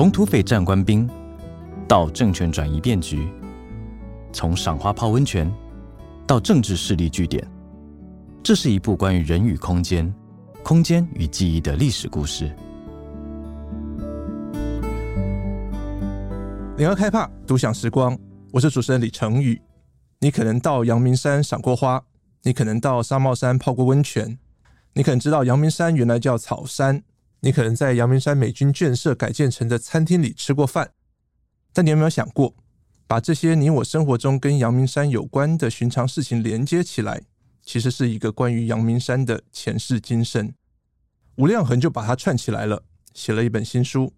从土匪战官兵到政权转移变局，从赏花泡温泉到政治势力据点，这是一部关于人与空间、空间与记忆的历史故事。联合开帕独享时光，我是主持人李成宇。你可能到阳明山赏过花，你可能到纱帽山泡过温泉，你可能知道阳明山原来叫草山。你可能在阳明山美军眷舍改建成的餐厅里吃过饭，但你有没有想过，把这些你我生活中跟阳明山有关的寻常事情连接起来，其实是一个关于阳明山的前世今生。吴亮衡就把它串起来了，写了一本新书《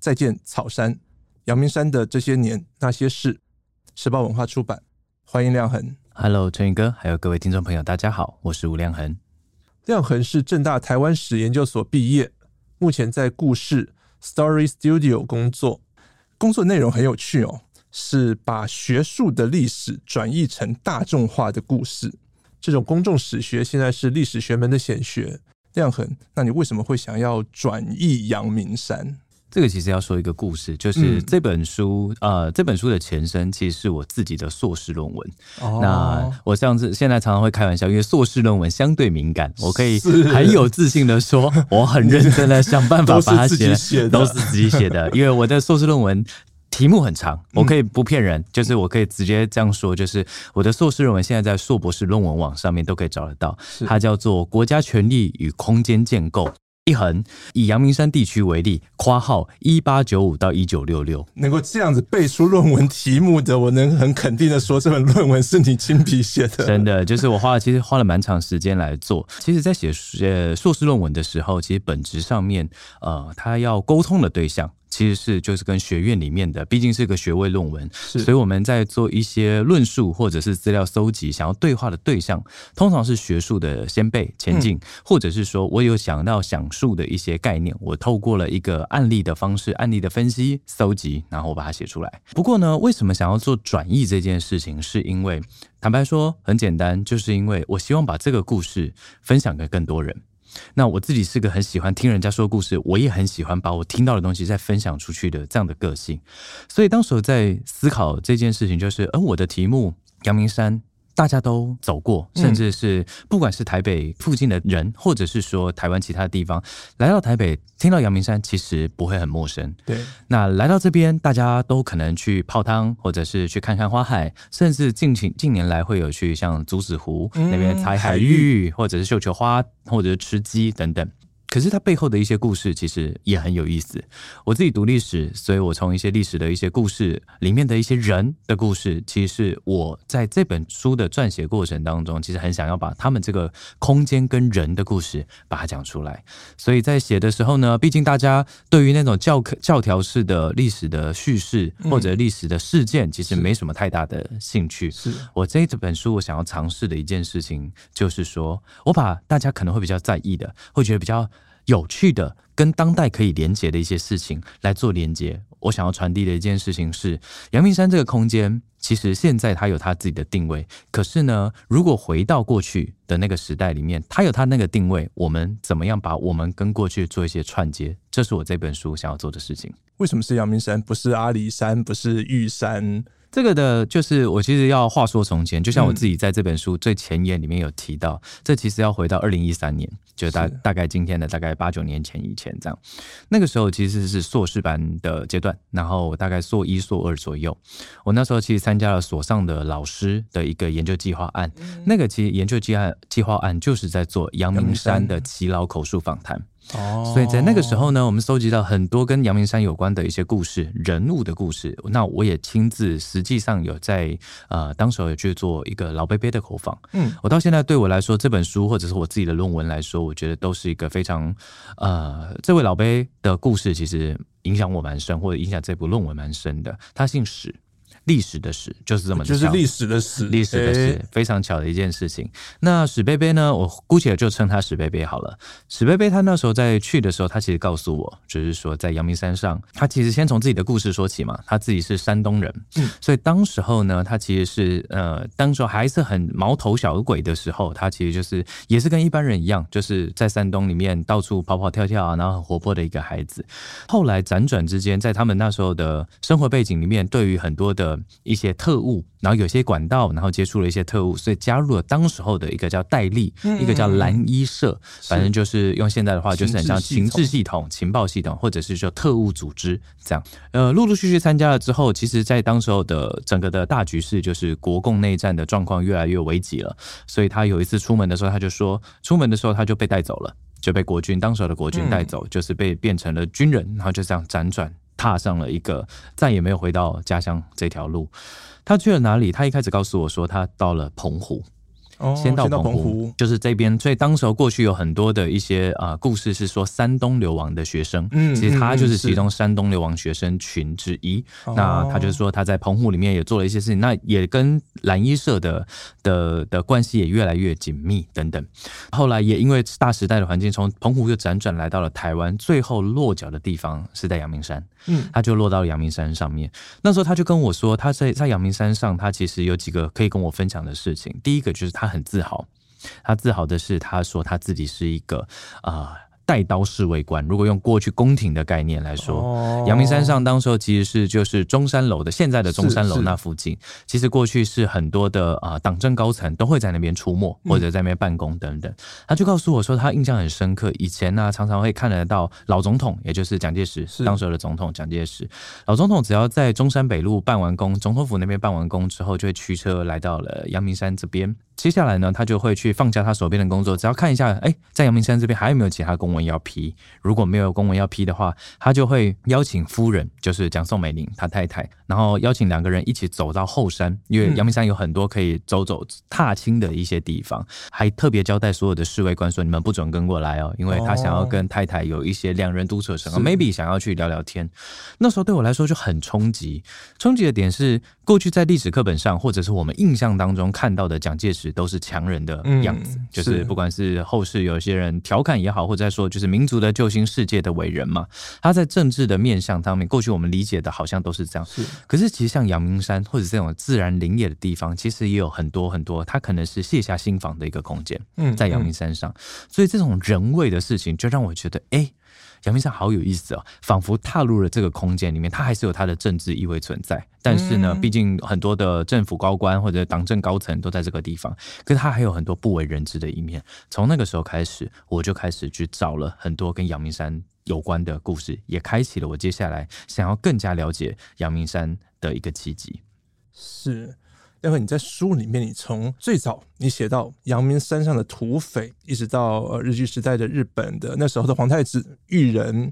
再见草山：阳明山的这些年那些事》，时报文化出版。欢迎亮恒。Hello，陈宇哥，还有各位听众朋友，大家好，我是吴亮衡。亮恒是正大台湾史研究所毕业。目前在故事 Story Studio 工作，工作内容很有趣哦，是把学术的历史转译成大众化的故事。这种公众史学现在是历史学门的显学。亮衡，那你为什么会想要转译阳明山？这个其实要说一个故事，就是这本书，嗯、呃，这本书的前身其实是我自己的硕士论文。哦、那我上次现在常常会开玩笑，因为硕士论文相对敏感，我可以很有自信的说，我很认真的想办法把它写，都是自己写的。因为我的硕士论文题目很长，我可以不骗人，就是我可以直接这样说，就是我的硕士论文现在在硕博士论文网上面都可以找得到，它叫做《国家权力与空间建构》。一横以阳明山地区为例，括号一八九五到一九六六，能够这样子背出论文题目的，我能很肯定的说，这本论文是你亲笔写的。真的，就是我花了，其实花了蛮长时间来做。其实，在写呃硕士论文的时候，其实本质上面，呃，他要沟通的对象。其实是就是跟学院里面的，毕竟是个学位论文，所以我们在做一些论述或者是资料搜集，想要对话的对象，通常是学术的先辈前进，嗯、或者是说我有想到想述的一些概念，我透过了一个案例的方式，案例的分析搜集，然后我把它写出来。不过呢，为什么想要做转译这件事情？是因为坦白说很简单，就是因为我希望把这个故事分享给更多人。那我自己是个很喜欢听人家说故事，我也很喜欢把我听到的东西再分享出去的这样的个性，所以当时我在思考这件事情，就是，嗯，我的题目阳明山。大家都走过，甚至是不管是台北附近的人，或者是说台湾其他的地方，来到台北听到阳明山，其实不会很陌生。对，那来到这边，大家都可能去泡汤，或者是去看看花海，甚至近近近年来会有去像竹子湖那边采海芋，或者是绣球花，或者是吃鸡等等。可是它背后的一些故事其实也很有意思。我自己读历史，所以我从一些历史的一些故事里面的一些人的故事，其实是我在这本书的撰写过程当中，其实很想要把他们这个空间跟人的故事把它讲出来。所以在写的时候呢，毕竟大家对于那种教科教条式的历史的叙事或者历史的事件，其实没什么太大的兴趣。是我这这本书我想要尝试的一件事情，就是说我把大家可能会比较在意的，会觉得比较。有趣的跟当代可以连接的一些事情来做连接。我想要传递的一件事情是，阳明山这个空间其实现在它有它自己的定位。可是呢，如果回到过去的那个时代里面，它有它那个定位，我们怎么样把我们跟过去做一些串接？这是我这本书想要做的事情。为什么是阳明山，不是阿里山，不是玉山？这个的，就是我其实要话说从前，就像我自己在这本书最前言里面有提到，嗯、这其实要回到二零一三年，就大大概今天的大概八九年前以前这样。那个时候其实是硕士班的阶段，然后大概硕一、硕二左右。我那时候其实参加了所上的老师的一个研究计划案，嗯、那个其实研究计划计划案就是在做阳明山的耆老口述访谈。哦，所以在那个时候呢，我们搜集到很多跟阳明山有关的一些故事、人物的故事。那我也亲自实际上有在呃，当时有去做一个老伯伯的口访。嗯，我到现在对我来说，这本书或者是我自己的论文来说，我觉得都是一个非常呃，这位老伯的故事其实影响我蛮深，或者影响这部论文蛮深的。他姓史。历史的史，就是这么就是历史的史，历史的史，欸、非常巧的一件事情。那史贝贝呢？我姑且就称他史贝贝好了。史贝贝他那时候在去的时候，他其实告诉我，就是说在阳明山上，他其实先从自己的故事说起嘛。他自己是山东人，嗯，所以当时候呢，他其实是呃，当时候还是很毛头小鬼的时候，他其实就是也是跟一般人一样，就是在山东里面到处跑跑跳跳啊，然后很活泼的一个孩子。后来辗转之间，在他们那时候的生活背景里面，对于很多的一些特务，然后有些管道，然后接触了一些特务，所以加入了当时候的一个叫戴笠，嗯、一个叫蓝衣社，反正就是用现在的话，就是很像情治系统、情报系统，或者是说特务组织这样。呃，陆陆续续参加了之后，其实，在当时候的整个的大局势，就是国共内战的状况越来越危急了。所以他有一次出门的时候，他就说，出门的时候他就被带走了，就被国军当时候的国军带走，就是被变成了军人，然后就这样辗转。踏上了一个再也没有回到家乡这条路，他去了哪里？他一开始告诉我说，他到了澎湖。先到澎湖，湖就是这边。所以当时候过去有很多的一些啊、呃、故事，是说山东流亡的学生，嗯，其实他就是其中山东流亡学生群之一。嗯、那他就是说他在澎湖里面也做了一些事情，那也跟蓝衣社的的的关系也越来越紧密等等。后来也因为大时代的环境，从澎湖就辗转来到了台湾，最后落脚的地方是在阳明山。嗯，他就落到了阳明山上面。那时候他就跟我说，他在在阳明山上，他其实有几个可以跟我分享的事情。第一个就是他很自豪，他自豪的是他说他自己是一个啊。呃带刀侍卫官，如果用过去宫廷的概念来说，阳、哦、明山上当时候其实是就是中山楼的现在的中山楼那附近，其实过去是很多的啊党政高层都会在那边出没或者在那边办公等等。嗯、他就告诉我说，他印象很深刻，以前呢、啊、常常会看得到老总统，也就是蒋介石是当时的总统蒋介石，老总统只要在中山北路办完工，总统府那边办完工之后，就会驱车来到了阳明山这边。接下来呢，他就会去放下他手边的工作，只要看一下，哎、欸，在阳明山这边还有没有其他公文要批。如果没有公文要批的话，他就会邀请夫人，就是蒋宋美龄他太太，然后邀请两个人一起走到后山，因为阳明山有很多可以走走踏青的一些地方，还特别交代所有的侍卫官说，你们不准跟过来哦，因为他想要跟太太有一些两人独处时光，maybe 想要去聊聊天。那时候对我来说就很冲击，冲击的点是，过去在历史课本上，或者是我们印象当中看到的蒋介石。都是强人的样子，嗯、就是不管是后世有些人调侃也好，或者说就是民族的救星、世界的伟人嘛。他在政治的面向上面，过去我们理解的好像都是这样。是，可是其实像阳明山或者这种自然林野的地方，其实也有很多很多，他可能是卸下心房的一个空间。嗯，在阳明山上，嗯、所以这种人为的事情，就让我觉得，哎。阳明山好有意思哦，仿佛踏入了这个空间里面，它还是有它的政治意味存在。但是呢，毕竟很多的政府高官或者党政高层都在这个地方，可是它还有很多不为人知的一面。从那个时候开始，我就开始去找了很多跟阳明山有关的故事，也开启了我接下来想要更加了解阳明山的一个契机。是。待会你在书里面，你从最早你写到阳明山上的土匪，一直到呃日据时代的日本的那时候的皇太子裕仁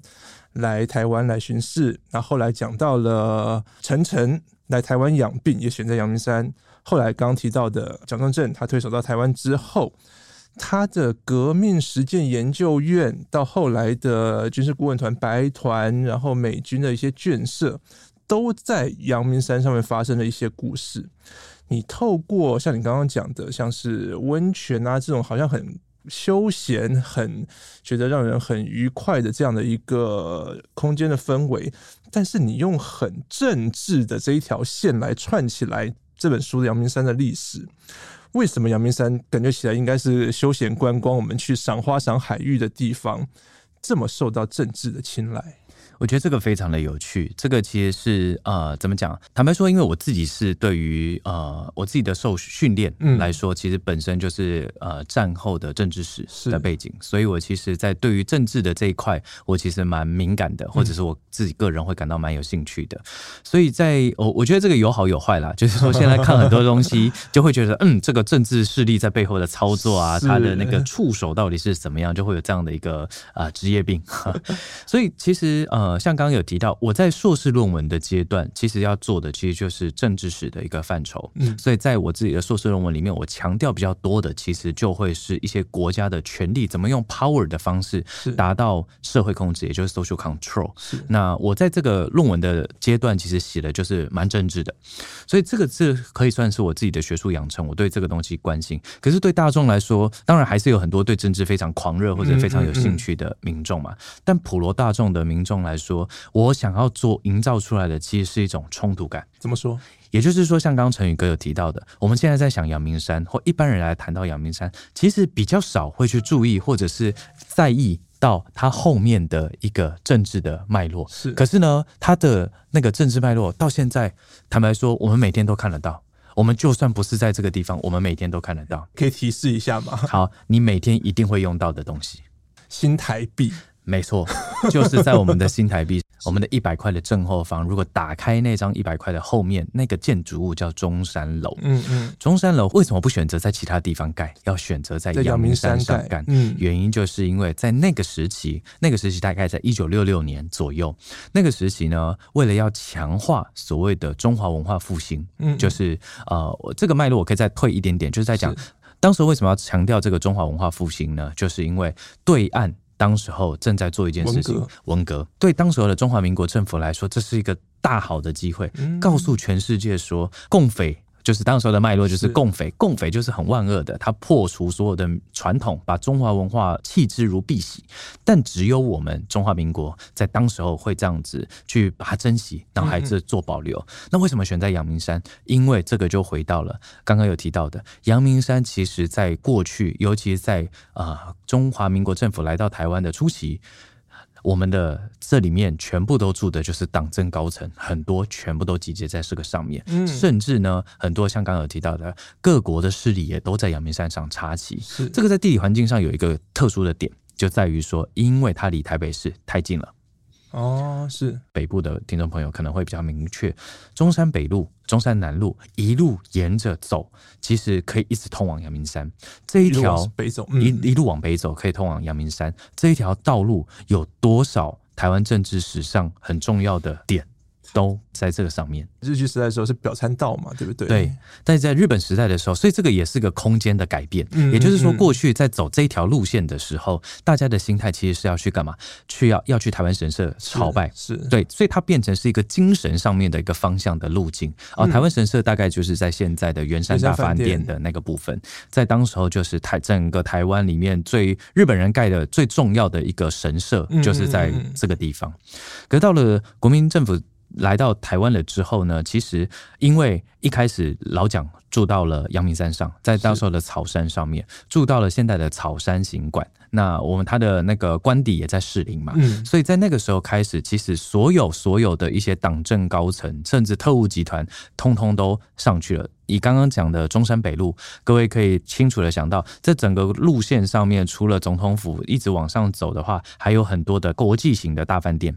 来台湾来巡视，然后后来讲到了陈诚来台湾养病，也选在阳明山。后来刚刚提到的蒋中正，他退守到台湾之后，他的革命实践研究院，到后来的军事顾问团白团，然后美军的一些眷舍，都在阳明山上面发生了一些故事。你透过像你刚刚讲的，像是温泉啊这种好像很休闲、很觉得让人很愉快的这样的一个空间的氛围，但是你用很政治的这一条线来串起来这本书的阳明山的历史，为什么阳明山感觉起来应该是休闲观光，我们去赏花、赏海域的地方，这么受到政治的青睐？我觉得这个非常的有趣，这个其实是呃，怎么讲？坦白说，因为我自己是对于呃我自己的受训练来说，嗯、其实本身就是呃战后的政治史的背景，所以我其实，在对于政治的这一块，我其实蛮敏感的，或者是我自己个人会感到蛮有兴趣的。所以在我我觉得这个有好有坏啦，就是说现在看很多东西，就会觉得嗯，这个政治势力在背后的操作啊，他的那个触手到底是怎么样，就会有这样的一个啊、呃、职业病。所以其实呃。呃，像刚刚有提到，我在硕士论文的阶段，其实要做的其实就是政治史的一个范畴。嗯，所以在我自己的硕士论文里面，我强调比较多的，其实就会是一些国家的权力怎么用 power 的方式达到社会控制，也就是 social control。是。那我在这个论文的阶段，其实写的就是蛮政治的，所以这个字可以算是我自己的学术养成。我对这个东西关心，可是对大众来说，当然还是有很多对政治非常狂热或者非常有兴趣的民众嘛。嗯嗯嗯，但普罗大众的民众来说，我想要做营造出来的，其实是一种冲突感。怎么说？也就是说，像刚刚陈宇哥有提到的，我们现在在想阳明山，或一般人来谈到阳明山，其实比较少会去注意或者是在意到它后面的一个政治的脉络。是，可是呢，它的那个政治脉络到现在，坦白说，我们每天都看得到。我们就算不是在这个地方，我们每天都看得到。可以提示一下吗？好，你每天一定会用到的东西，新台币。没错，就是在我们的新台币，我们的一百块的正后方，如果打开那张一百块的后面，那个建筑物叫中山楼。嗯嗯，中山楼为什么不选择在其他地方盖，要选择在阳明山上盖？嗯，原因就是因为在那个时期，那个时期大概在一九六六年左右，那个时期呢，为了要强化所谓的中华文化复兴，嗯，就是呃，这个脉络我可以再退一点点，就是在讲当时为什么要强调这个中华文化复兴呢？就是因为对岸。当时候正在做一件事情，文革，文革对当时候的中华民国政府来说，这是一个大好的机会，告诉全世界说，共匪。就是当时的脉络，就是共匪，共匪就是很万恶的，他破除所有的传统，把中华文化弃之如敝屣。但只有我们中华民国在当时候会这样子去把它珍惜，然后还是做保留。那为什么选在阳明山？因为这个就回到了刚刚有提到的，阳明山其实在过去，尤其在啊、呃、中华民国政府来到台湾的初期。我们的这里面全部都住的就是党政高层，很多全部都集结在这个上面，嗯，甚至呢，很多像刚刚有提到的各国的势力也都在阳明山上插旗。是这个在地理环境上有一个特殊的点，就在于说，因为它离台北市太近了。哦，是北部的听众朋友可能会比较明确，中山北路、中山南路一路沿着走，其实可以一直通往阳明山。这一条北走，一一路往北走可以通往阳明山。这一条道路有多少台湾政治史上很重要的点？都在这个上面。日据时代的时候是表参道嘛，对不对？对。但是在日本时代的时候，所以这个也是个空间的改变。嗯，也就是说，过去在走这一条路线的时候，嗯、大家的心态其实是要去干嘛？去要要去台湾神社朝拜。是。是对，所以它变成是一个精神上面的一个方向的路径。啊、嗯，台湾神社大概就是在现在的圆山大饭店的那个部分，在当时候就是台整个台湾里面最日本人盖的最重要的一个神社，就是在这个地方。可是到了国民政府。来到台湾了之后呢，其实因为一开始老蒋住到了阳明山上，在当时候的草山上面住到了现在的草山行馆，那我们他的那个官邸也在士林嘛，嗯，所以在那个时候开始，其实所有所有的一些党政高层，甚至特务集团，通通都上去了。以刚刚讲的中山北路，各位可以清楚的想到，这整个路线上面，除了总统府一直往上走的话，还有很多的国际型的大饭店，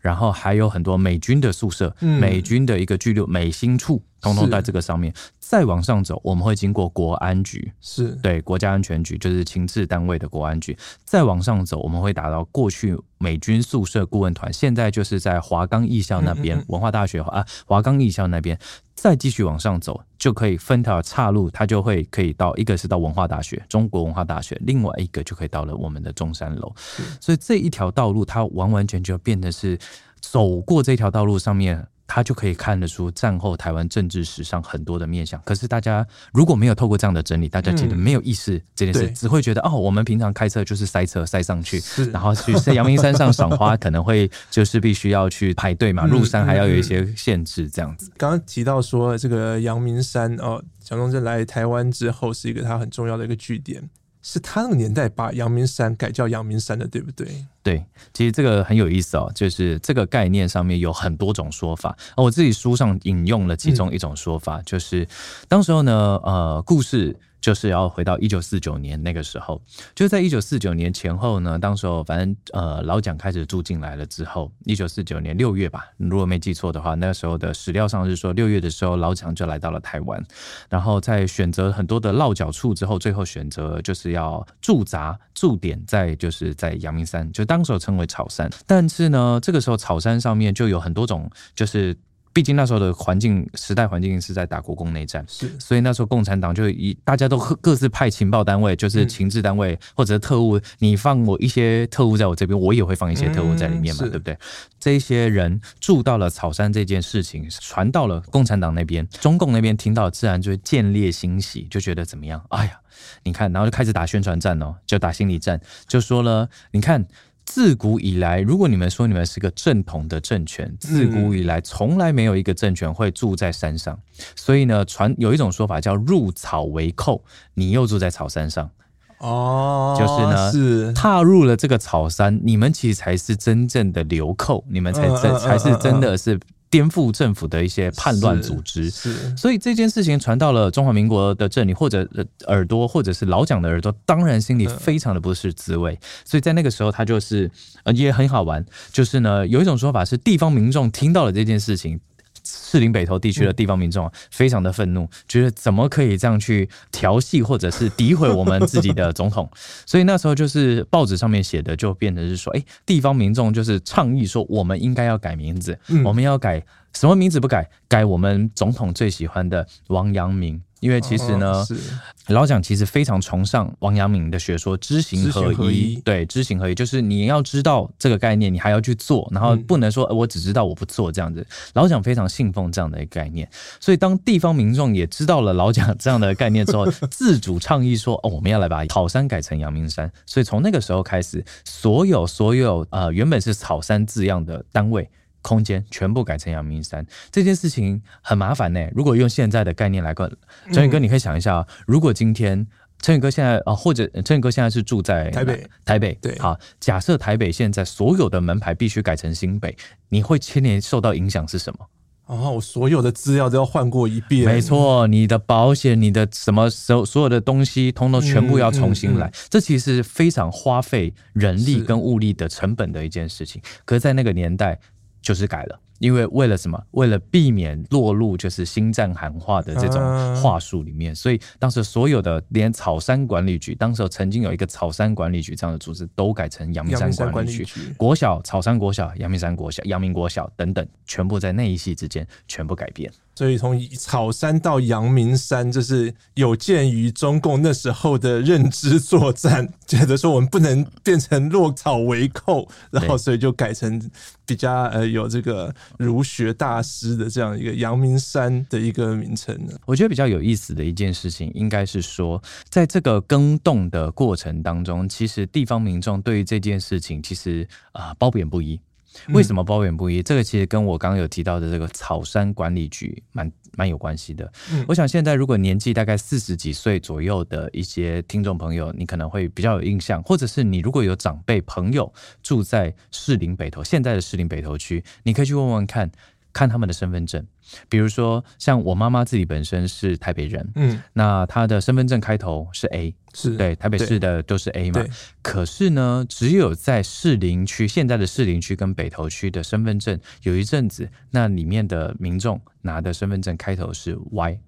然后还有很多美军的宿舍，嗯、美军的一个居留美心处，通通在这个上面。再往上走，我们会经过国安局，是对国家安全局，就是情治单位的国安局。再往上走，我们会达到过去美军宿舍顾问团，现在就是在华冈艺校那边，嗯嗯嗯文化大学啊，华冈艺校那边。再继续往上走，就可以分条岔路，它就会可以到一个是到文化大学，中国文化大学，另外一个就可以到了我们的中山楼。所以这一条道路，它完完全全变得是走过这条道路上面。他就可以看得出战后台湾政治史上很多的面相。可是大家如果没有透过这样的整理，大家其实没有意识这件事，嗯、只会觉得哦，我们平常开车就是塞车塞上去，然后去在阳明山上赏花，可能会就是必须要去排队嘛，入山还要有一些限制这样子。刚刚提到说这个阳明山哦，蒋中正来台湾之后是一个他很重要的一个据点。是他那个年代把阳明山改叫阳明山的，对不对？对，其实这个很有意思哦，就是这个概念上面有很多种说法。我自己书上引用了其中一种说法，嗯、就是当时候呢，呃，故事就是要回到一九四九年那个时候，就在一九四九年前后呢，当时候反正呃老蒋开始住进来了之后，一九四九年六月吧，如果没记错的话，那个时候的史料上是说六月的时候老蒋就来到了台湾，然后在选择很多的落脚处之后，最后选择就是要驻扎驻点在就是在阳明山，就当时候称为草山，但是呢，这个时候草山上面就有很多种就是。毕竟那时候的环境时代环境是在打国共内战，是，所以那时候共产党就以大家都各自派情报单位，就是情治单位或者特务，你放我一些特务在我这边，我也会放一些特务在里面嘛，对不对？这些人住到了草山这件事情传到了共产党那边，中共那边听到自然就会见猎心喜，就觉得怎么样？哎呀，你看，然后就开始打宣传战哦，就打心理战，就说了，你看。自古以来，如果你们说你们是个正统的政权，自古以来从来没有一个政权会住在山上。所以呢，传有一种说法叫入草为寇，你又住在草山上，哦，就是呢，是踏入了这个草山，你们其实才是真正的流寇，你们才真才是真的是。颠覆政府的一些叛乱组织，是，所以这件事情传到了中华民国的这里，或者耳朵，或者是老蒋的耳朵，当然心里非常的不是滋味。所以在那个时候，他就是呃也很好玩，就是呢有一种说法是地方民众听到了这件事情。士林北投地区的地方民众啊非常的愤怒，觉得怎么可以这样去调戏或者是诋毁我们自己的总统？所以那时候就是报纸上面写的就变成是说，哎，地方民众就是倡议说，我们应该要改名字，我们要改什么名字不改？改我们总统最喜欢的王阳明。因为其实呢，哦、老蒋其实非常崇尚王阳明的学说，知行合一。合一对，知行合一就是你要知道这个概念，你还要去做，然后不能说我只知道我不做这样子。老蒋非常信奉这样的一个概念，所以当地方民众也知道了老蒋这样的概念之后，自主倡议说：“哦，我们要来把草山改成阳明山。”所以从那个时候开始，所有所有呃原本是草山字样的单位。空间全部改成阳明山这件事情很麻烦呢。如果用现在的概念来看，陈宇哥，你可以想一下，如果今天陈宇哥现在啊，或者陈宇哥现在是住在台北，台北对，好，假设台北现在所有的门牌必须改成新北，你会牵连受到影响是什么？哦，我所有的资料都要换过一遍。没错，你的保险、你的什么所所有的东西，通通全部要重新来。这其实是非常花费人力跟物力的成本的一件事情。可是，在那个年代。就是改了，因为为了什么？为了避免落入就是新战喊话的这种话术里面，所以当时所有的连草山管理局，当时曾经有一个草山管理局这样的组织，都改成阳明山管理局。国小草山国小、阳明山国小、阳明国小等等，全部在那一系之间全部改变。所以从草山到阳明山，就是有鉴于中共那时候的认知作战，觉得说我们不能变成落草为寇，然后所以就改成比较呃有这个儒学大师的这样一个阳明山的一个名称呢。我觉得比较有意思的一件事情，应该是说，在这个更动的过程当中，其实地方民众对于这件事情，其实啊褒贬不一。为什么褒贬不一？这个其实跟我刚刚有提到的这个草山管理局蛮蛮有关系的。我想现在如果年纪大概四十几岁左右的一些听众朋友，你可能会比较有印象，或者是你如果有长辈朋友住在士林北投，现在的士林北投区，你可以去问问看。看他们的身份证，比如说像我妈妈自己本身是台北人，嗯，那她的身份证开头是 A，是对台北市的都是 A 嘛。可是呢，只有在士林区，现在的士林区跟北投区的身份证，有一阵子那里面的民众拿的身份证开头是 Y，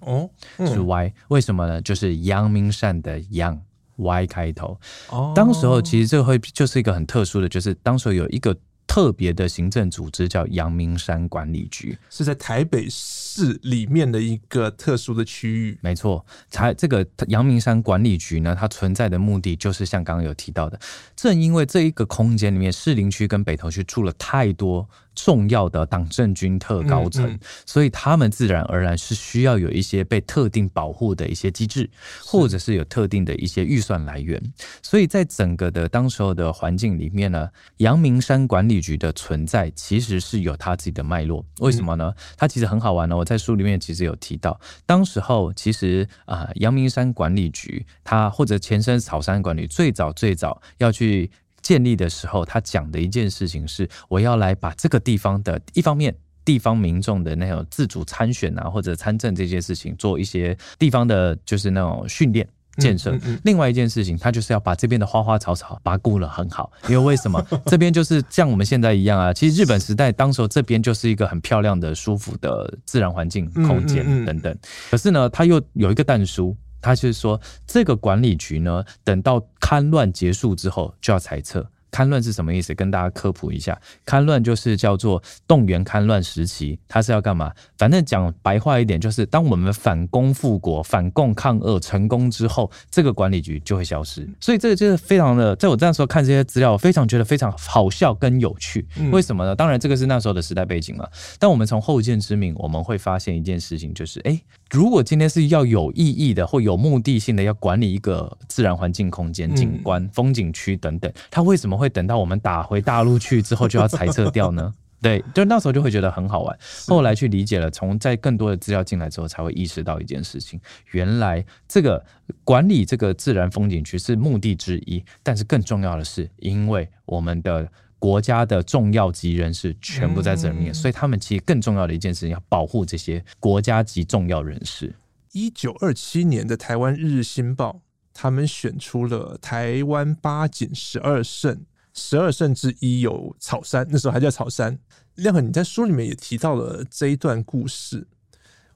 哦，嗯、是 Y，为什么呢？就是阳明山的阳 Y 开头。哦，当时候其实这个会就是一个很特殊的，就是当时候有一个。特别的行政组织叫阳明山管理局，是在台北市里面的一个特殊的区域。没错，才这个阳明山管理局呢，它存在的目的就是像刚刚有提到的，正因为这一个空间里面，士林区跟北投区住了太多。重要的党政军特高层，嗯嗯、所以他们自然而然是需要有一些被特定保护的一些机制，或者是有特定的一些预算来源。所以在整个的当时候的环境里面呢，阳明山管理局的存在其实是有它自己的脉络。为什么呢？它其实很好玩呢。我在书里面其实有提到，当时候其实啊，阳明山管理局它或者前身草山管理，最早最早要去。建立的时候，他讲的一件事情是，我要来把这个地方的一方面地方民众的那种自主参选啊，或者参政这些事情，做一些地方的，就是那种训练。建设。另外一件事情，他就是要把这边的花花草草把它顾了很好，因为为什么 这边就是像我们现在一样啊？其实日本时代当时候这边就是一个很漂亮的、舒服的自然环境、空间等等。可是呢，他又有一个但书，他就是说这个管理局呢，等到戡乱结束之后就要裁撤。戡乱是什么意思？跟大家科普一下，戡乱就是叫做动员戡乱时期，它是要干嘛？反正讲白话一点，就是当我们反攻复国、反共抗俄成功之后，这个管理局就会消失。所以这个就是非常的，在我这时候看这些资料，我非常觉得非常好笑跟有趣。为什么呢？当然这个是那时候的时代背景了。但我们从后见之明，我们会发现一件事情，就是哎，如果今天是要有意义的或有目的性的要管理一个自然环境空间、景观、风景区等等，它为什么会？会等到我们打回大陆去之后就要裁撤掉呢？对，就那时候就会觉得很好玩。后来去理解了，从在更多的资料进来之后，才会意识到一件事情：原来这个管理这个自然风景区是目的之一，但是更重要的是，因为我们的国家的重要级人士全部在这里面，所以他们其实更重要的一件事情要保护这些国家级重要人士。一九二七年的台湾日日新报，他们选出了台湾八景十二胜。十二胜之一有草山，那时候还叫草山。亮哥，你在书里面也提到了这一段故事。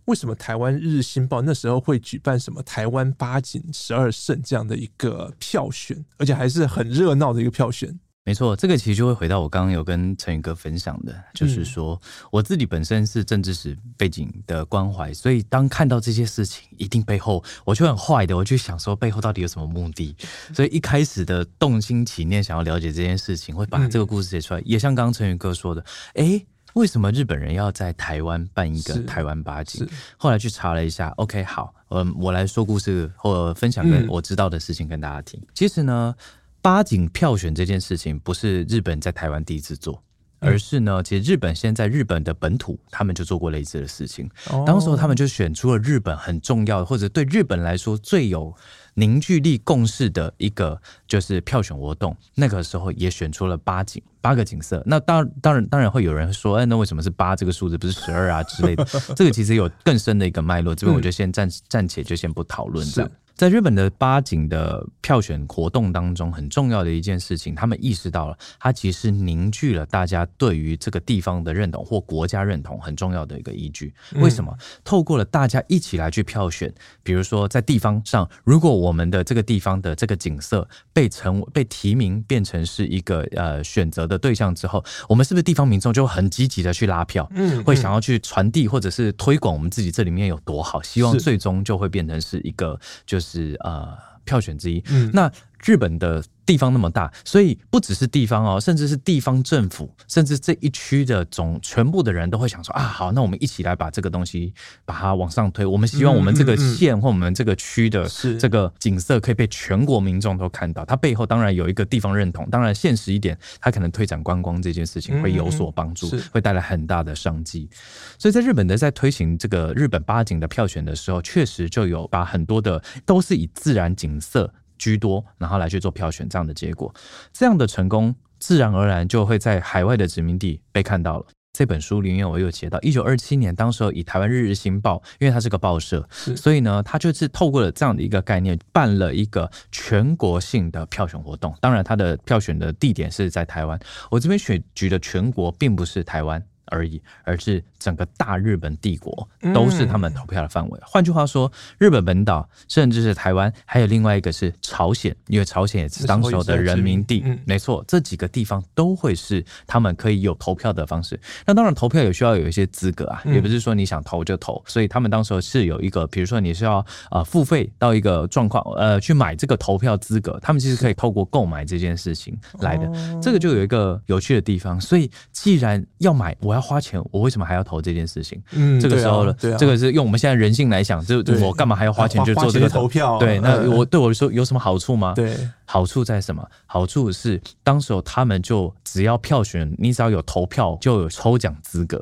为什么台湾日日新报那时候会举办什么台湾八景十二胜这样的一个票选，而且还是很热闹的一个票选？没错，这个其实就会回到我刚刚有跟陈宇哥分享的，就是说我自己本身是政治史背景的关怀，所以当看到这些事情，一定背后我就很坏的，我就想说背后到底有什么目的，所以一开始的动心起念想要了解这件事情，会把这个故事写出来。也像刚刚陈宇哥说的，哎，为什么日本人要在台湾办一个台湾八景？后来去查了一下，OK，好，嗯，我来说故事或分享跟我知道的事情跟大家听。其实呢。八景票选这件事情不是日本在台湾第一次做，而是呢，其实日本现在日本的本土他们就做过类似的事情。哦当时候他们就选出了日本很重要的，或者对日本来说最有凝聚力共识的一个就是票选活动。那个时候也选出了八景，八个景色。那当当然当然会有人说，哎，那为什么是八这个数字，不是十二啊之类的？这个其实有更深的一个脉络，这边我就先暂暂且就先不讨论这样。在日本的八景的票选活动当中，很重要的一件事情，他们意识到了，它其实凝聚了大家对于这个地方的认同或国家认同很重要的一个依据。为什么？透过了大家一起来去票选，比如说在地方上，如果我们的这个地方的这个景色被成被提名变成是一个呃选择的对象之后，我们是不是地方民众就很积极的去拉票，嗯，会想要去传递或者是推广我们自己这里面有多好，希望最终就会变成是一个就是。是呃，票选之一。嗯，那日本的。地方那么大，所以不只是地方哦，甚至是地方政府，甚至这一区的总全部的人都会想说啊，好，那我们一起来把这个东西把它往上推。我们希望我们这个县或我们这个区的这个景色可以被全国民众都看到。它背后当然有一个地方认同，当然现实一点，它可能推展观光这件事情会有所帮助，会带来很大的商机。所以在日本的在推行这个日本八景的票选的时候，确实就有把很多的都是以自然景色。居多，然后来去做票选，这样的结果，这样的成功，自然而然就会在海外的殖民地被看到了。这本书里面我有写到，一九二七年，当时候以台湾日日新报，因为它是个报社，所以呢，它就是透过了这样的一个概念，办了一个全国性的票选活动。当然，它的票选的地点是在台湾。我这边选举的全国，并不是台湾。而已，而是整个大日本帝国都是他们投票的范围。换句话说，日本本岛甚至是台湾，还有另外一个是朝鲜，因为朝鲜也是当时的人民地。没错，这几个地方都会是他们可以有投票的方式。那当然，投票也需要有一些资格啊，也不是说你想投就投。所以他们当时是有一个，比如说你是要呃付费到一个状况，呃，去买这个投票资格，他们其实可以透过购买这件事情来的。这个就有一个有趣的地方。所以既然要买，我要。花钱，我为什么还要投这件事情？嗯，这个时候了，对啊，这个是用我们现在人性来想，就我干嘛还要花钱去做这个投票？对，那我对我说有什么好处吗？对，好处在什么？好处是当时候他们就只要票选，你只要有投票就有抽奖资格，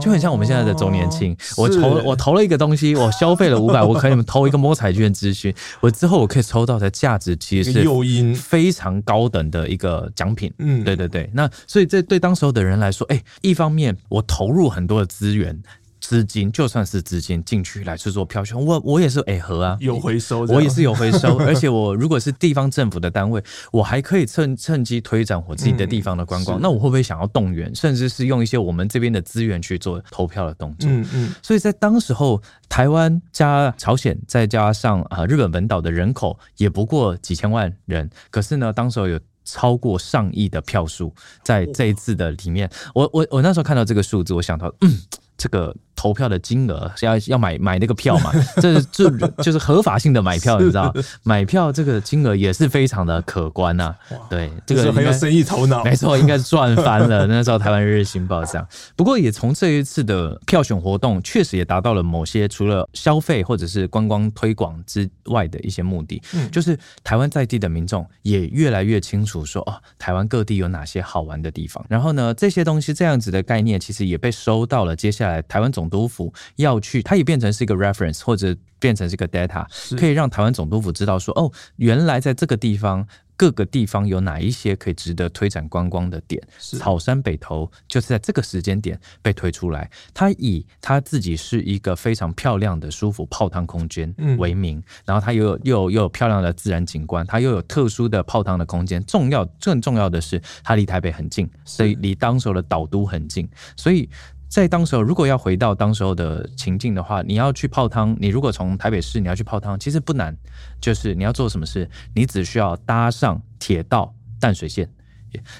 就很像我们现在的周年庆。哦、我投我投了一个东西，我消费了五百，我可以投一个摸彩券咨询，我之后我可以抽到的价值其实是诱因非常高等的一个奖品。嗯，对对对。那所以这对当时候的人来说，哎，一方面我投入很多的资源。资金就算是资金进去来去做票选，我我也是哎和啊，有回收，我也是有回收，而且我如果是地方政府的单位，我还可以趁趁机推展我自己的地方的观光，嗯、那我会不会想要动员，甚至是用一些我们这边的资源去做投票的动作？嗯嗯，所以在当时候，台湾加朝鲜再加上啊日本本岛的人口也不过几千万人，可是呢，当时候有超过上亿的票数在这一次的里面，我我我那时候看到这个数字，我想到嗯。这个投票的金额是要要买买那个票嘛？这这就是合法性的买票，你知道？买票这个金额也是非常的可观呐、啊。对，这个很有生意头脑，没错，应该是赚翻了。那时候台湾日日新报这样。不过也从这一次的票选活动，确实也达到了某些除了消费或者是观光推广之外的一些目的。嗯，就是台湾在地的民众也越来越清楚说，哦，台湾各地有哪些好玩的地方。然后呢，这些东西这样子的概念，其实也被收到了接下来。台湾总督府要去，它也变成是一个 reference，或者变成是一个 data，可以让台湾总督府知道说，哦，原来在这个地方。各个地方有哪一些可以值得推展观光的点？草山北投就是在这个时间点被推出来。它以它自己是一个非常漂亮的、舒服泡汤空间为名，然后它又有又有又有漂亮的自然景观，它又有特殊的泡汤的空间。重要更重要的是，它离台北很近，所以离当时的岛都很近，所以。在当时候，如果要回到当时候的情境的话，你要去泡汤，你如果从台北市你要去泡汤，其实不难，就是你要做什么事，你只需要搭上铁道淡水线。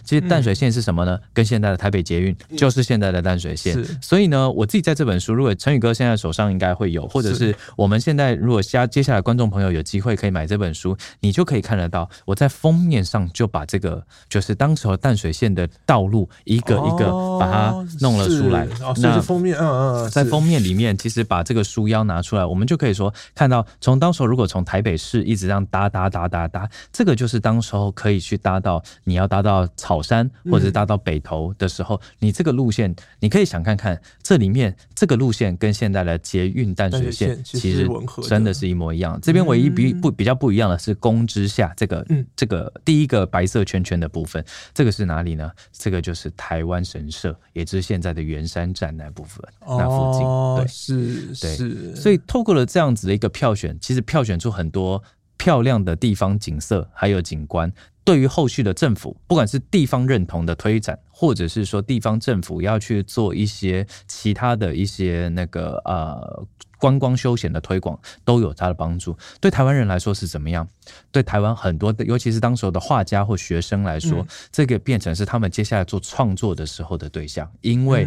其实淡水线是什么呢？跟现在的台北捷运就是现在的淡水线。所以呢，我自己在这本书，如果陈宇哥现在手上应该会有，或者是我们现在如果下接下来观众朋友有机会可以买这本书，你就可以看得到，我在封面上就把这个就是当时候淡水线的道路一个一个把它弄了出来。那封面，嗯嗯，在封面里面，其实把这个书腰拿出来，我们就可以说看到，从当时候如果从台北市一直这样搭搭搭搭搭，这个就是当时候可以去搭到你要搭到。草山或者是搭到北投的时候，嗯、你这个路线，你可以想看看这里面这个路线跟现在的捷运淡水线其实真的是一模一样。这边唯一比不比较不一样的是宫之下这个、嗯、这个第一个白色圈圈的部分，这个是哪里呢？这个就是台湾神社，也就是现在的圆山站那部分那附近。对，是是，对，所以透过了这样子的一个票选，其实票选出很多漂亮的地方景色还有景观。对于后续的政府，不管是地方认同的推展，或者是说地方政府要去做一些其他的一些那个呃观光休闲的推广，都有它的帮助。对台湾人来说是怎么样？对台湾很多的，尤其是当时的画家或学生来说，嗯、这个变成是他们接下来做创作的时候的对象，因为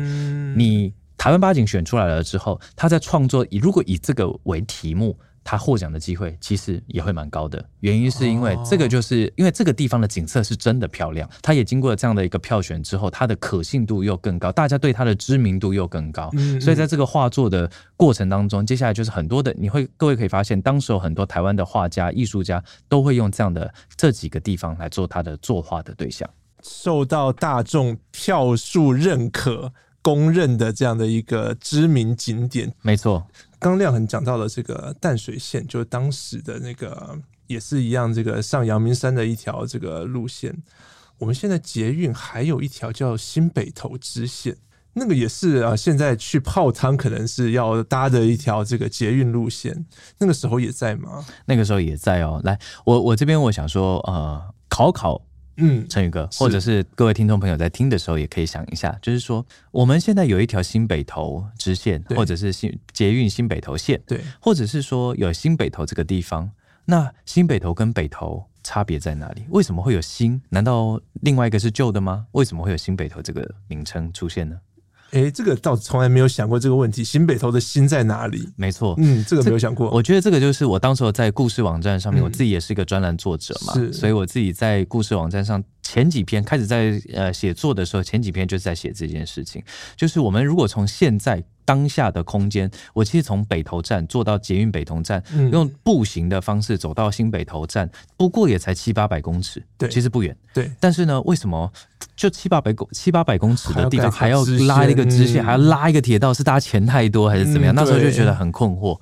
你台湾八景选出来了之后，他在创作以如果以这个为题目。他获奖的机会其实也会蛮高的，原因是因为这个就是因为这个地方的景色是真的漂亮，它也经过了这样的一个票选之后，它的可信度又更高，大家对它的知名度又更高，所以在这个画作的过程当中，接下来就是很多的，你会各位可以发现，当时有很多台湾的画家、艺术家都会用这样的这几个地方来做他的作画的对象，受到大众票数认可、公认的这样的一个知名景点，没错。刚亮很讲到了这个淡水线，就是当时的那个也是一样，这个上阳明山的一条这个路线。我们现在捷运还有一条叫新北投支线，那个也是啊，现在去泡汤可能是要搭的一条这个捷运路线。那个时候也在吗？那个时候也在哦。来，我我这边我想说，呃，考考。嗯，陈宇哥，或者是各位听众朋友在听的时候，也可以想一下，就是说，我们现在有一条新北投支线，或者是新捷运新北投线，对，或者是说有新北投这个地方，那新北投跟北投差别在哪里？为什么会有新？难道另外一个是旧的吗？为什么会有新北投这个名称出现呢？哎，这个倒从来没有想过这个问题。新北投的心在哪里？没错，嗯，这个没有想过。我觉得这个就是我当时在故事网站上面，我自己也是一个专栏作者嘛，嗯、所以我自己在故事网站上前几篇开始在呃写作的时候，前几篇就是在写这件事情，就是我们如果从现在。当下的空间，我其实从北投站坐到捷运北投站，嗯，用步行的方式走到新北投站，不过也才七八百公尺，对，其实不远，对。但是呢，为什么就七八百公七八百公尺的地方还要拉一个支线，还要拉一个铁道？是大家钱太多还是怎么样？嗯，那时候就觉得很困惑。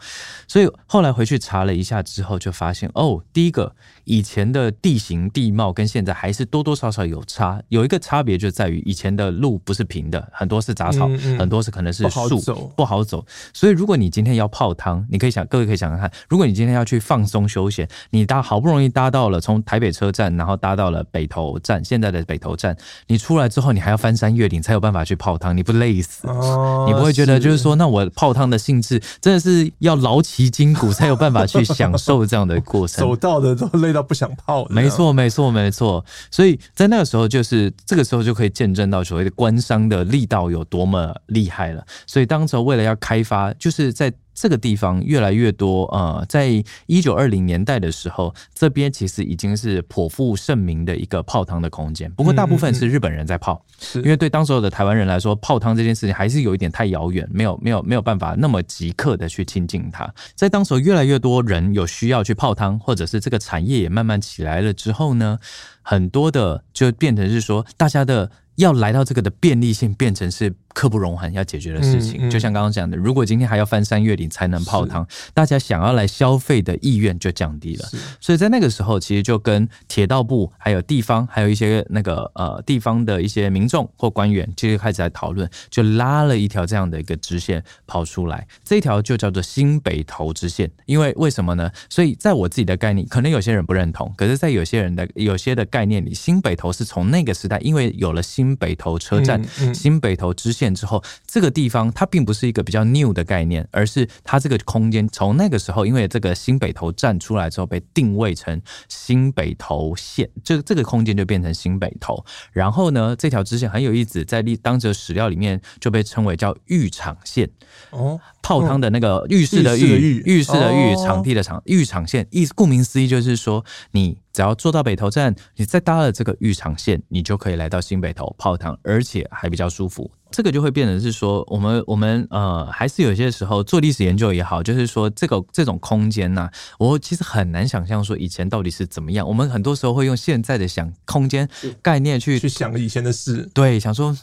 所以后来回去查了一下之后，就发现哦，第一个，以前的地形地貌跟现在还是多多少少有差，有一个差别就在于以前的路不是平的，很多是杂草，嗯嗯，很多是可能是树。不好走，所以如果你今天要泡汤，你可以想，各位可以想想看，如果你今天要去放松休闲，你搭好不容易搭到了从台北车站，然后搭到了北投站，现在的北投站，你出来之后，你还要翻山越岭才有办法去泡汤，你不累死？哦，你不会觉得就是说，那我泡汤的性质真的是要劳其筋骨才有办法去享受这样的过程？走到的都累要不想泡。没错，没错，没错。所以在那个时候，就是这个时候就可以见证到所谓的官商的力道有多么厉害了。所以当。时候为了要开发，就是在这个地方越来越多。呃，在一九二零年代的时候，这边其实已经是颇负盛名的一个泡汤的空间。不过大部分是日本人在泡，因为对当时候的台湾人来说，泡汤这件事情还是有一点太遥远，没有没有没有办法那么即刻的去亲近它。在当时候越来越多人有需要去泡汤，或者是这个产业也慢慢起来了之后呢，很多的就变成是说大家的。要来到这个的便利性变成是刻不容缓要解决的事情，嗯嗯、就像刚刚讲的，如果今天还要翻山越岭才能泡汤，大家想要来消费的意愿就降低了。所以在那个时候，其实就跟铁道部、还有地方、还有一些那个呃地方的一些民众或官员，其实开始来讨论，就拉了一条这样的一个支线跑出来，这一条就叫做新北投支线。因为为什么呢？所以在我自己的概念，可能有些人不认同，可是，在有些人的有些的概念里，新北投是从那个时代，因为有了新新北投车站、新北投支线之后，这个地方它并不是一个比较 new 的概念，而是它这个空间从那个时候，因为这个新北投站出来之后，被定位成新北投线，这这个空间就变成新北投。然后呢，这条支线很有意思，在历当时的史料里面就被称为叫浴场线。哦，泡汤的那个浴室的浴，浴室的浴，场地的场，浴场线。意思顾名思义就是说你。只要坐到北投站，你再搭了这个浴场线，你就可以来到新北投泡汤，而且还比较舒服。这个就会变成是说，我们我们呃，还是有些时候做历史研究也好，就是说这个这种空间呐、啊，我其实很难想象说以前到底是怎么样。我们很多时候会用现在的想空间概念去去想以前的事，对，想说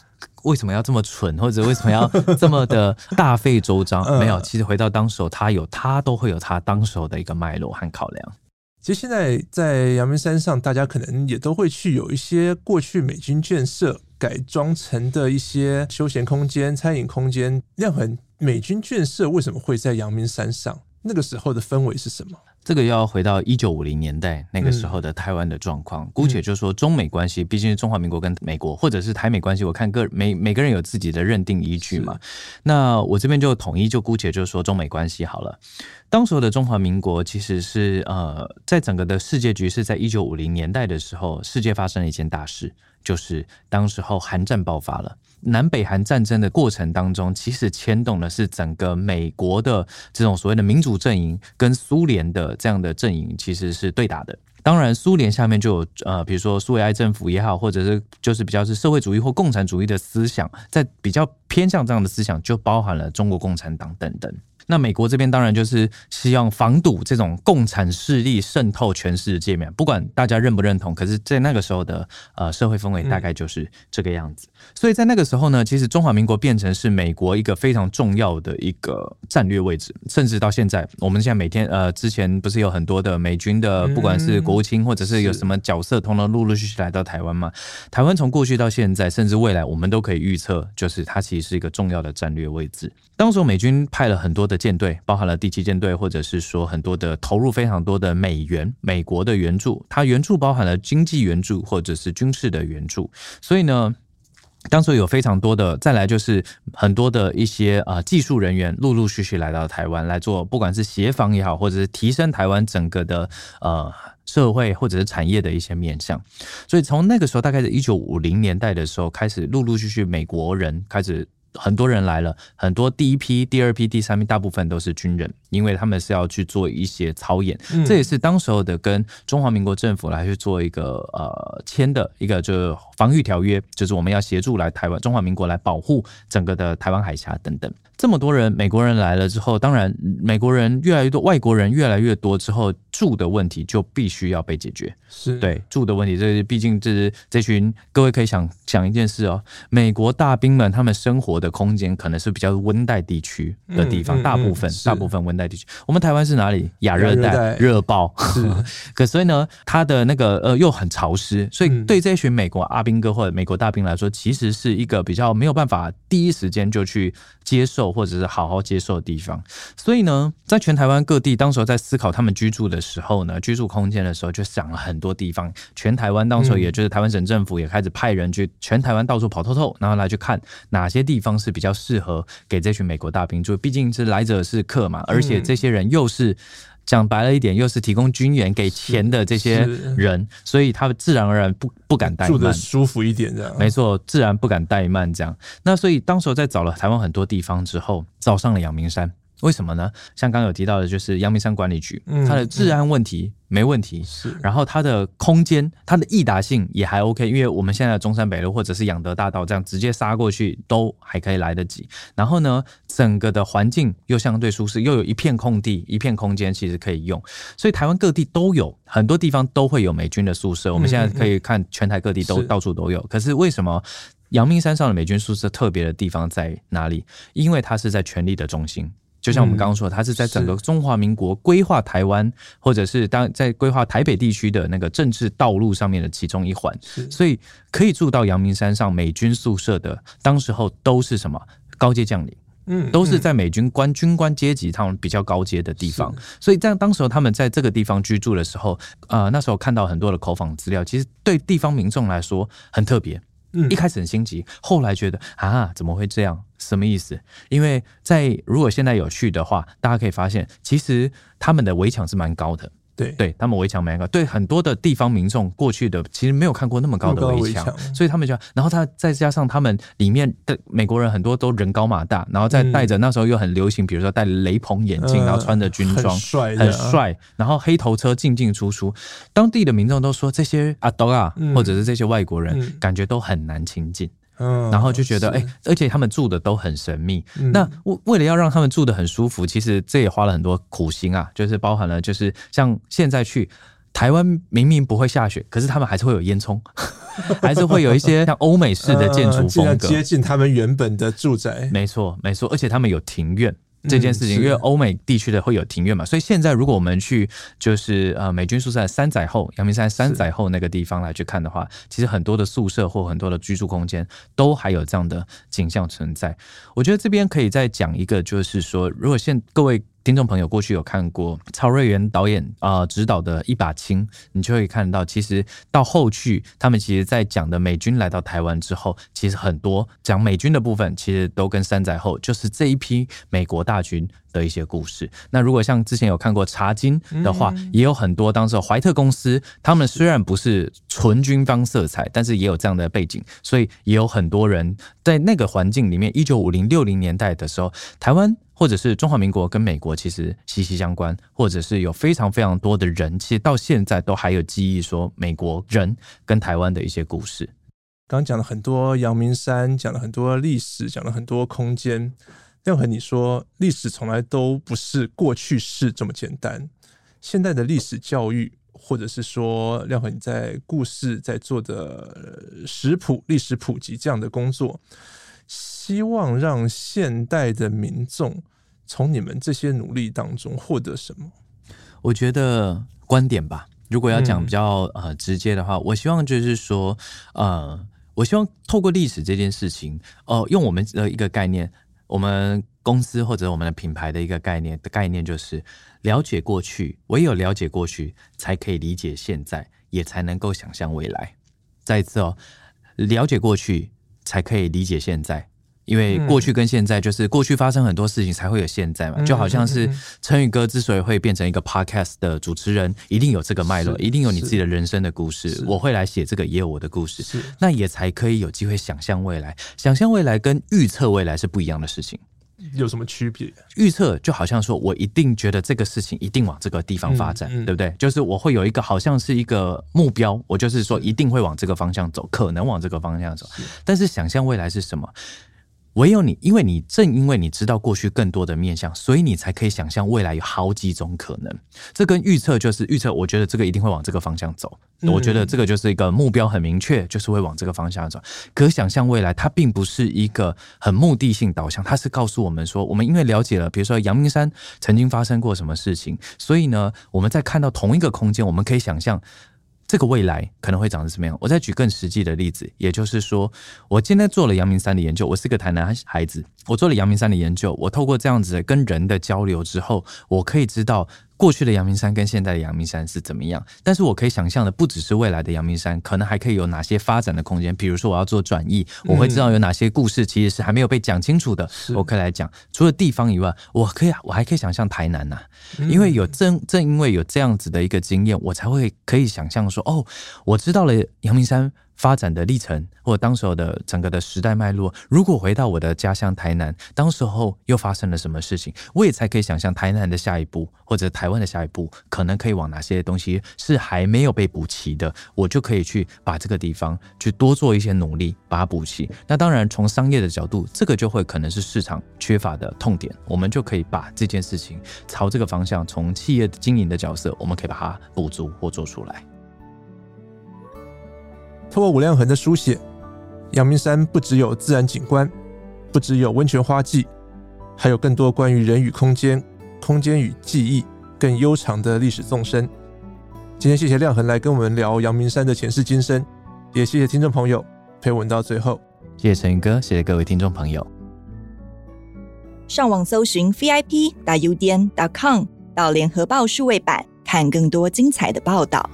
为什么要这么蠢，或者为什么要这么的大费周章？没有，其实回到当时，他有他都会有他当时的一个脉络和考量。其实现在在阳明山上，大家可能也都会去有一些过去美军建设改装成的一些休闲空间、餐饮空间。亮恒，美军建设为什么会在阳明山上？那个时候的氛围是什么？这个要回到一九五零年代那个时候的台湾的状况，姑且就说中美关系，毕竟是中华民国跟美国，或者是台美关系，我看个每每个人有自己的认定依据嘛。那我这边就统一就姑且就说中美关系好了。当时的中华民国其实是呃，在整个的世界局势，在一九五零年代的时候，世界发生了一件大事，就是当时候韩战爆发了。南北韩战争的过程当中，其实牵动的是整个美国的这种所谓的民主阵营跟苏联的这样的阵营，其实是对打的。当然，苏联下面就有呃，比如说苏维埃政府也好，或者是就是比较是社会主义或共产主义的思想，在比较偏向这样的思想，就包含了中国共产党等等。那美国这边当然就是希望防堵这种共产势力渗透全世界面，不管大家认不认同，可是，在那个时候的呃社会氛围大概就是这个样子。所以在那个时候呢，其实中华民国变成是美国一个非常重要的一个战略位置，甚至到现在，我们现在每天呃之前不是有很多的美军的，不管是国务卿或者是有什么角色，通通陆陆续续来到台湾嘛。台湾从过去到现在，甚至未来，我们都可以预测，就是它其实是一个重要的战略位置。当时美军派了很多的。舰队包含了第七舰队，或者是说很多的投入非常多的美元，美国的援助，它援助包含了经济援助或者是军事的援助，所以呢，当时有非常多的，再来就是很多的一些啊、呃、技术人员陆陆续续来到台湾来做，不管是协防也好，或者是提升台湾整个的呃社会或者是产业的一些面向，所以从那个时候大概是一九五零年代的时候开始，陆陆续续美国人开始。很多人来了，很多第一批、第二批、第三批，大部分都是军人，因为他们是要去做一些操演，嗯、这也是当时候的跟中华民国政府来去做一个呃签的一个就是防御条约，就是我们要协助来台湾中华民国来保护整个的台湾海峡等等。这么多人，美国人来了之后，当然美国人越来越多，外国人越来越多之后，住的问题就必须要被解决。是对住的问题，这毕竟这是这群各位可以想想一件事哦，美国大兵们他们生活的空间可能是比较温带地区的地方，嗯嗯嗯、大部分大部分温带地区。我们台湾是哪里？亚热带热爆。可 所以呢，它的那个呃又很潮湿，所以对这群美国阿兵哥或者美国大兵来说，其实是一个比较没有办法第一时间就去接受。或者是好好接受的地方，所以呢，在全台湾各地，当时候在思考他们居住的时候呢，居住空间的时候，就想了很多地方。全台湾当时候，也就是台湾省政府也开始派人去全台湾到处跑透透，然后来去看哪些地方是比较适合给这群美国大兵住。毕竟是来者是客嘛，而且这些人又是。讲白了一点，又是提供军援给钱的这些人，所以他们自然而然不不敢怠慢，住的舒服一点这样。没错，自然不敢怠慢这样。那所以当时在找了台湾很多地方之后，找上了阳明山。为什么呢？像刚刚有提到的，就是阳明山管理局，它的治安问题没问题，是。然后它的空间，它的易达性也还 OK，因为我们现在的中山北路或者是仰德大道这样直接杀过去都还可以来得及。然后呢，整个的环境又相对舒适，又有一片空地，一片空间其实可以用。所以台湾各地都有很多地方都会有美军的宿舍。我们现在可以看全台各地都到处都有。可是为什么阳明山上的美军宿舍特别的地方在哪里？因为它是在权力的中心。就像我们刚刚说，它是在整个中华民国规划台湾，或者是当在规划台北地区的那个政治道路上面的其中一环，所以可以住到阳明山上美军宿舍的，当时候都是什么？高阶将领，嗯，都是在美军官军官阶级他们比较高阶的地方，所以在当时候他们在这个地方居住的时候，呃，那时候看到很多的口访资料，其实对地方民众来说很特别。一开始很心急，后来觉得啊，怎么会这样？什么意思？因为在如果现在有去的话，大家可以发现，其实他们的围墙是蛮高的。对，对他们围墙蛮高，对很多的地方民众过去的其实没有看过那么高的围墙，所以他们就，然后他再加上他们里面的美国人很多都人高马大，然后再戴着那时候又很流行，比如说戴雷朋眼镜，然后穿着军装，很帅，很帅，然后黑头车进进出出，当地的民众都说这些阿斗啊，或者是这些外国人，感觉都很难亲近。嗯，然后就觉得哎，而且他们住的都很神秘。那为为了要让他们住的很舒服，其实这也花了很多苦心啊，就是包含了就是像现在去台湾，明明不会下雪，可是他们还是会有烟囱，还是会有一些像欧美式的建筑风格，接近他们原本的住宅。没错，没错，而且他们有庭院。这件事情，因为欧美地区的会有庭院嘛，所以现在如果我们去就是呃美军宿舍三载后，阳明山三载后那个地方来去看的话，其实很多的宿舍或很多的居住空间都还有这样的景象存在。我觉得这边可以再讲一个，就是说，如果现各位。听众朋友，过去有看过曹瑞元导演啊、呃、指导的一把青，你就会看到，其实到后续他们其实在讲的美军来到台湾之后，其实很多讲美军的部分，其实都跟山寨后就是这一批美国大军的一些故事。那如果像之前有看过《茶金》的话，也有很多当时怀特公司，他们虽然不是纯军方色彩，但是也有这样的背景，所以也有很多人在那个环境里面，一九五零六零年代的时候，台湾。或者是中华民国跟美国其实息息相关，或者是有非常非常多的人，其实到现在都还有记忆说美国人跟台湾的一些故事。刚刚讲了很多阳明山，讲了很多历史，讲了很多空间。亮和，你说历史从来都不是过去式这么简单。现在的历史教育，或者是说亮和你在故事在做的食谱历史普及这样的工作。希望让现代的民众从你们这些努力当中获得什么？我觉得观点吧。如果要讲比较呃直接的话，我希望就是说，呃，我希望透过历史这件事情，哦、呃，用我们的一个概念，我们公司或者我们的品牌的一个概念的概念，就是了解过去，唯有了解过去，才可以理解现在，也才能够想象未来。再一次哦，了解过去才可以理解现在。因为过去跟现在，就是过去发生很多事情，才会有现在嘛。就好像是成宇哥之所以会变成一个 podcast 的主持人，一定有这个脉络，一定有你自己的人生的故事。我会来写这个，也有我的故事，那也才可以有机会想象未来。想象未来跟预测未来是不一样的事情。有什么区别？预测就好像说，我一定觉得这个事情一定往这个地方发展，嗯嗯、对不对？就是我会有一个好像是一个目标，我就是说一定会往这个方向走，可能往这个方向走。是但是想象未来是什么？唯有你，因为你正因为你知道过去更多的面向，所以你才可以想象未来有好几种可能。这跟预测就是预测，我觉得这个一定会往这个方向走。我觉得这个就是一个目标很明确，就是会往这个方向走。可想象未来，它并不是一个很目的性导向，它是告诉我们说，我们因为了解了，比如说阳明山曾经发生过什么事情，所以呢，我们在看到同一个空间，我们可以想象。这个未来可能会长成什么样？我再举更实际的例子，也就是说，我今天做了阳明山的研究，我是个台南孩子，我做了阳明山的研究，我透过这样子跟人的交流之后，我可以知道。过去的阳明山跟现在的阳明山是怎么样？但是我可以想象的不只是未来的阳明山，可能还可以有哪些发展的空间？比如说我要做转译，我会知道有哪些故事其实是还没有被讲清楚的，我可以来讲。除了地方以外，我可以我还可以想象台南呐、啊，因为有正正因为有这样子的一个经验，我才会可以想象说，哦，我知道了阳明山。发展的历程，或当时候的整个的时代脉络，如果回到我的家乡台南，当时候又发生了什么事情，我也才可以想象台南的下一步，或者台湾的下一步，可能可以往哪些东西是还没有被补齐的，我就可以去把这个地方去多做一些努力，把它补齐。那当然，从商业的角度，这个就会可能是市场缺乏的痛点，我们就可以把这件事情朝这个方向，从企业经营的角色，我们可以把它补足或做出来。透过吴亮衡的书写，阳明山不只有自然景观，不只有温泉花季，还有更多关于人与空间、空间与记忆更悠长的历史纵深。今天谢谢亮衡来跟我们聊阳明山的前世今生，也谢谢听众朋友陪我们到最后。谢谢陈宇哥，谢谢各位听众朋友。上网搜寻 vip 打 udn 点 com 到联合报数位版，看更多精彩的报道。